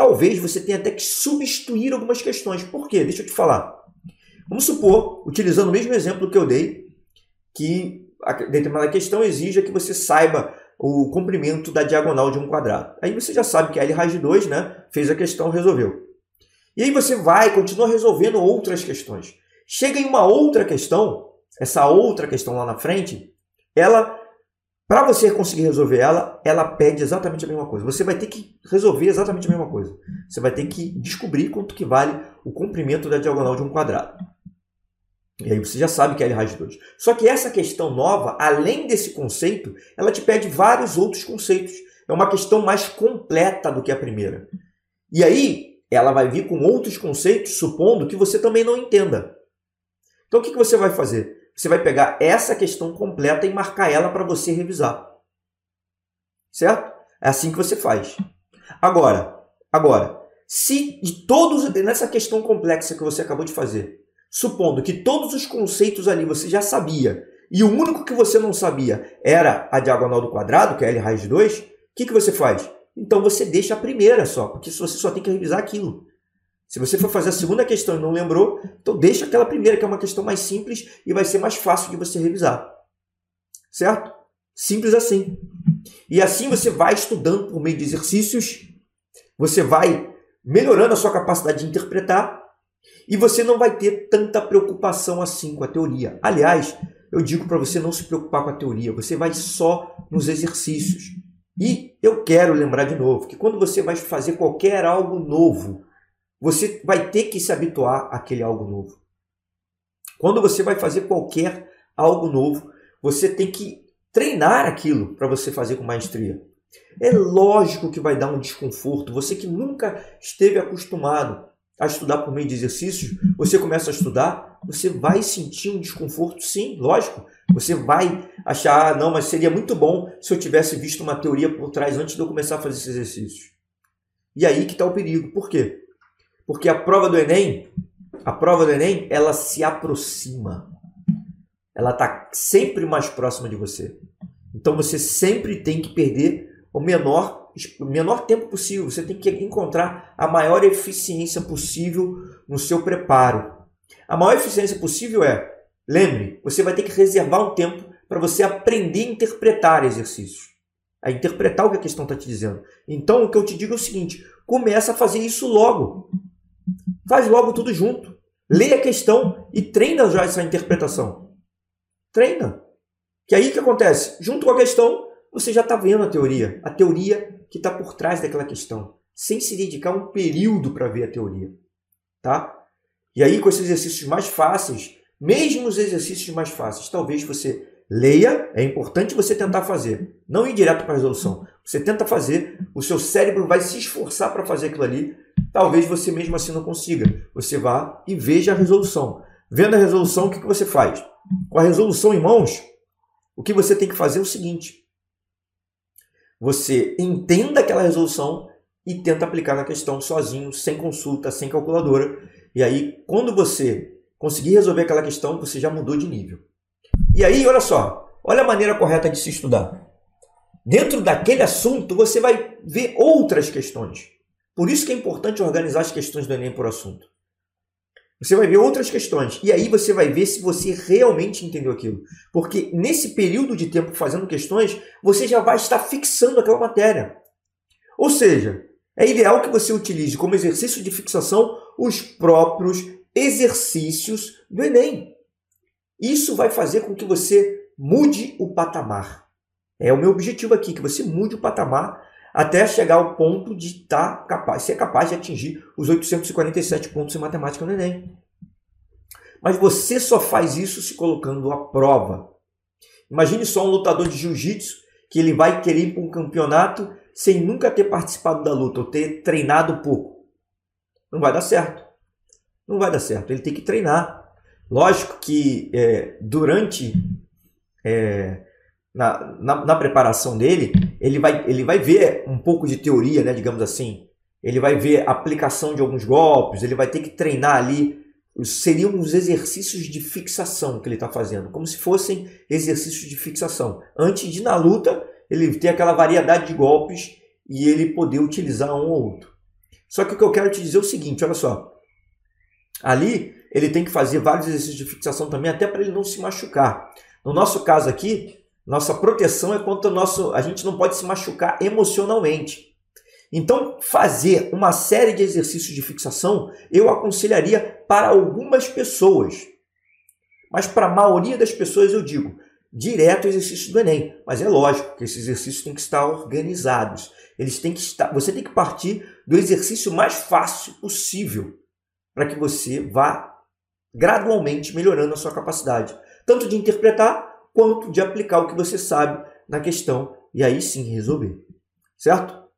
talvez você tenha até que substituir algumas questões. Por quê? Deixa eu te falar. Vamos supor, utilizando o mesmo exemplo que eu dei, que a determinada questão exija que você saiba o comprimento da diagonal de um quadrado. Aí você já sabe que a L raiz de 2 né, fez a questão, resolveu. E aí você vai, continua resolvendo outras questões. Chega em uma outra questão, essa outra questão lá na frente, ela, para você conseguir resolver ela, ela pede exatamente a mesma coisa. Você vai ter que resolver exatamente a mesma coisa. Você vai ter que descobrir quanto que vale o comprimento da diagonal de um quadrado. E aí você já sabe que é L raiz de 2. Só que essa questão nova, além desse conceito, ela te pede vários outros conceitos. É uma questão mais completa do que a primeira. E aí, ela vai vir com outros conceitos, supondo que você também não entenda. Então, o que você vai fazer? Você vai pegar essa questão completa e marcar ela para você revisar. Certo? É assim que você faz. Agora, agora, se de todos nessa questão complexa que você acabou de fazer, supondo que todos os conceitos ali você já sabia e o único que você não sabia era a diagonal do quadrado, que é L raiz de 2, o que, que você faz? Então você deixa a primeira só, porque você só tem que revisar aquilo. Se você for fazer a segunda questão e não lembrou, então deixa aquela primeira, que é uma questão mais simples e vai ser mais fácil de você revisar. Certo? Simples assim. E assim você vai estudando por meio de exercícios, você vai melhorando a sua capacidade de interpretar e você não vai ter tanta preocupação assim com a teoria. Aliás, eu digo para você não se preocupar com a teoria, você vai só nos exercícios. E eu quero lembrar de novo que quando você vai fazer qualquer algo novo, você vai ter que se habituar àquele algo novo. Quando você vai fazer qualquer algo novo, você tem que treinar aquilo para você fazer com maestria. É lógico que vai dar um desconforto. Você que nunca esteve acostumado a estudar por meio de exercícios, você começa a estudar, você vai sentir um desconforto, sim, lógico. Você vai achar, ah, não, mas seria muito bom se eu tivesse visto uma teoria por trás antes de eu começar a fazer esses exercícios. E aí que está o perigo. Por quê? Porque a prova do Enem, a prova do Enem, ela se aproxima. Ela está sempre mais próxima de você. Então você sempre tem que perder o menor o menor tempo possível. Você tem que encontrar a maior eficiência possível no seu preparo. A maior eficiência possível é, lembre, você vai ter que reservar um tempo para você aprender a interpretar exercícios. A interpretar o que a questão está te dizendo. Então, o que eu te digo é o seguinte: começa a fazer isso logo. Faz logo tudo junto. Lê a questão e treina já essa interpretação. Treina. Que aí o que acontece? Junto com a questão, você já está vendo a teoria. A teoria que está por trás daquela questão, sem se dedicar um período para ver a teoria. Tá? E aí, com esses exercícios mais fáceis, mesmo os exercícios mais fáceis, talvez você leia, é importante você tentar fazer, não ir direto para a resolução. Você tenta fazer, o seu cérebro vai se esforçar para fazer aquilo ali, talvez você mesmo assim não consiga. Você vá e veja a resolução. Vendo a resolução, o que você faz? Com a resolução em mãos, o que você tem que fazer é o seguinte: você entenda aquela resolução e tenta aplicar na questão sozinho, sem consulta, sem calculadora. E aí, quando você conseguir resolver aquela questão, você já mudou de nível. E aí, olha só, olha a maneira correta de se estudar. Dentro daquele assunto, você vai ver outras questões. Por isso que é importante organizar as questões do Enem por assunto. Você vai ver outras questões. E aí você vai ver se você realmente entendeu aquilo. Porque nesse período de tempo fazendo questões, você já vai estar fixando aquela matéria. Ou seja, é ideal que você utilize como exercício de fixação os próprios exercícios do Enem. Isso vai fazer com que você mude o patamar. É o meu objetivo aqui, que você mude o patamar até chegar ao ponto de estar tá capaz, ser capaz de atingir os 847 pontos em matemática no Enem. Mas você só faz isso se colocando à prova. Imagine só um lutador de jiu-jitsu que ele vai querer ir para um campeonato sem nunca ter participado da luta ou ter treinado pouco. Não vai dar certo. Não vai dar certo. Ele tem que treinar. Lógico que é, durante é, na, na, na, preparação dele, ele vai, ele vai ver um pouco de teoria, né, digamos assim. Ele vai ver a aplicação de alguns golpes, ele vai ter que treinar ali. Seriam os exercícios de fixação que ele está fazendo, como se fossem exercícios de fixação. Antes de, na luta, ele ter aquela variedade de golpes e ele poder utilizar um ou outro. Só que o que eu quero te dizer é o seguinte, olha só. Ali ele tem que fazer vários exercícios de fixação também, até para ele não se machucar. No nosso caso aqui, nossa proteção é contra o nosso. A gente não pode se machucar emocionalmente. Então, fazer uma série de exercícios de fixação eu aconselharia para algumas pessoas. Mas para a maioria das pessoas eu digo, direto exercício do Enem. Mas é lógico que esses exercícios têm que estar organizados. Eles têm que estar, você tem que partir do exercício mais fácil possível para que você vá gradualmente melhorando a sua capacidade, tanto de interpretar quanto de aplicar o que você sabe na questão e aí sim resolver. Certo?